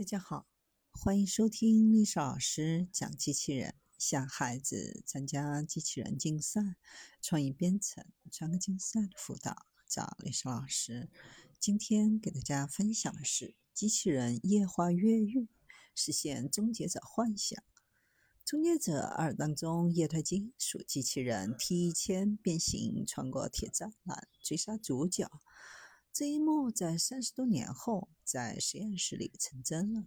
大家好，欢迎收听历史老师讲机器人，向孩子参加机器人竞赛、创意编程、创客竞赛的辅导，找历史老师。今天给大家分享的是机器人液化越狱，实现终结者幻想。终结者二当中，液态金属机器人 T 一千变形穿过铁栅栏追杀主角。这一幕在三十多年后，在实验室里成真了。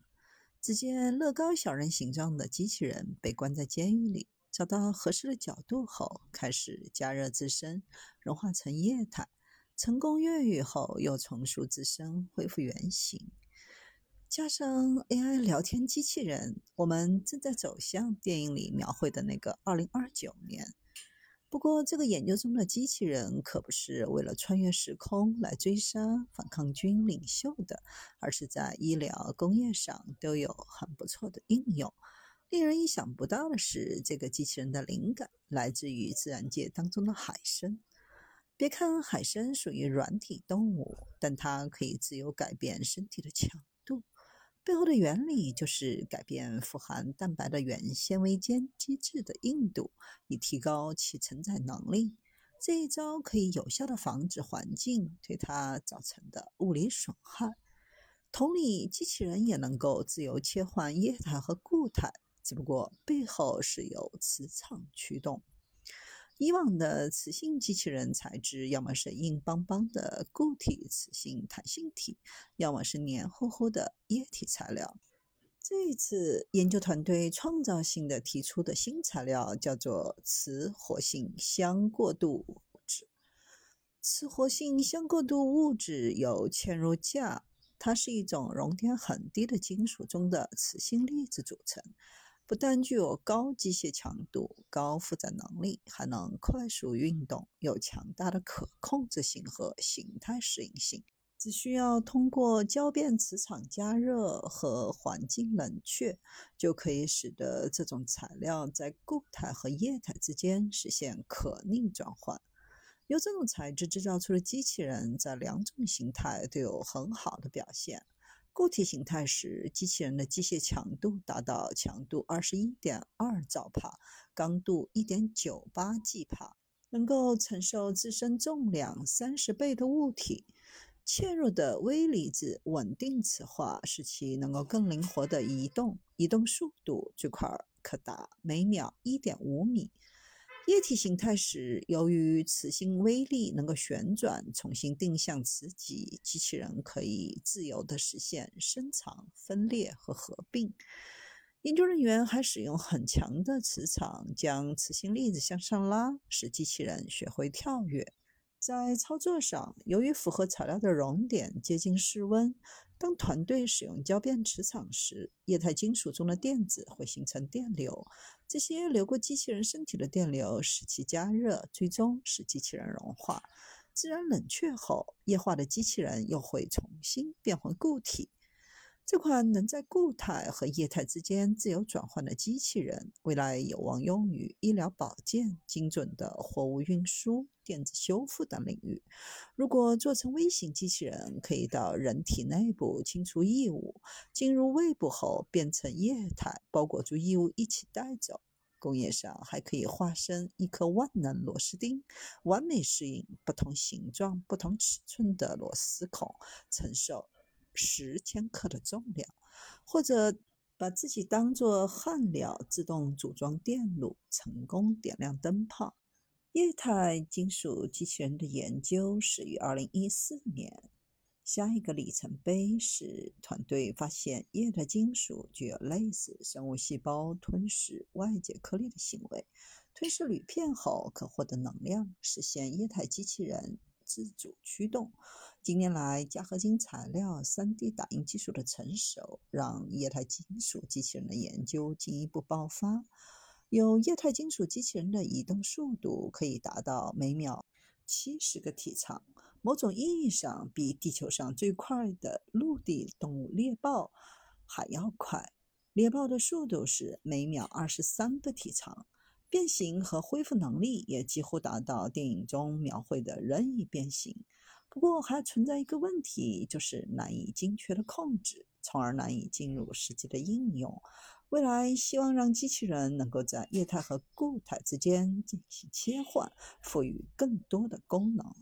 只见乐高小人形状的机器人被关在监狱里，找到合适的角度后，开始加热自身，融化成液态。成功越狱后，又重塑自身，恢复原形。加上 AI 聊天机器人，我们正在走向电影里描绘的那个二零二九年。不过，这个研究中的机器人可不是为了穿越时空来追杀反抗军领袖的，而是在医疗、工业上都有很不错的应用。令人意想不到的是，这个机器人的灵感来自于自然界当中的海参。别看海参属于软体动物，但它可以自由改变身体的强。背后的原理就是改变富含蛋白的原纤维间基质的硬度，以提高其承载能力。这一招可以有效地防止环境对它造成的物理损害。同理，机器人也能够自由切换液态和固态，只不过背后是由磁场驱动。以往的磁性机器人材质要么是硬邦邦的固体磁性弹性体，要么是黏糊糊的液体材料。这一次研究团队创造性的提出的新材料叫做磁活性相过渡物质。磁活性相过渡物质由嵌入架，它是一种熔点很低的金属中的磁性粒子组成。不但具有高机械强度、高负载能力，还能快速运动，有强大的可控制性和形态适应性。只需要通过交变磁场加热和环境冷却，就可以使得这种材料在固态和液态之间实现可逆转换。由这种材质制造出的机器人，在两种形态都有很好的表现。固体形态时，机器人的机械强度达到强度二十一点二兆帕，刚度一点九八 G 帕，能够承受自身重量三十倍的物体。嵌入的微粒子稳定磁化，使其能够更灵活地移动，移动速度最快可达每秒一点五米。液体形态时，由于磁性微粒能够旋转，重新定向磁极，机器人可以自由地实现伸长、分裂和合并。研究人员还使用很强的磁场将磁性粒子向上拉，使机器人学会跳跃。在操作上，由于符合材料的熔点接近室温，当团队使用交变磁场时，液态金属中的电子会形成电流。这些流过机器人身体的电流使其加热，最终使机器人融化。自然冷却后，液化的机器人又会重新变回固体。这款能在固态和液态之间自由转换的机器人，未来有望用于医疗保健、精准的货物运输、电子修复等领域。如果做成微型机器人，可以到人体内部清除异物，进入胃部后变成液态，包裹住异物一起带走。工业上还可以化身一颗万能螺丝钉，完美适应不同形状、不同尺寸的螺丝孔，承受。十千克的重量，或者把自己当作焊料，自动组装电路，成功点亮灯泡。液态金属机器人的研究始于二零一四年。下一个里程碑是团队发现液态金属具有类似生物细胞吞噬外界颗粒的行为，吞噬铝片后可获得能量，实现液态机器人。自主驱动。近年来，镓合金材料、3D 打印技术的成熟，让液态金属机器人的研究进一步爆发。有液态金属机器人的移动速度可以达到每秒七十个体长，某种意义上比地球上最快的陆地动物猎豹还要快。猎豹的速度是每秒二十三个体长。变形和恢复能力也几乎达到电影中描绘的任意变形。不过还存在一个问题，就是难以精确的控制，从而难以进入实际的应用。未来希望让机器人能够在液态和固态之间进行切换，赋予更多的功能。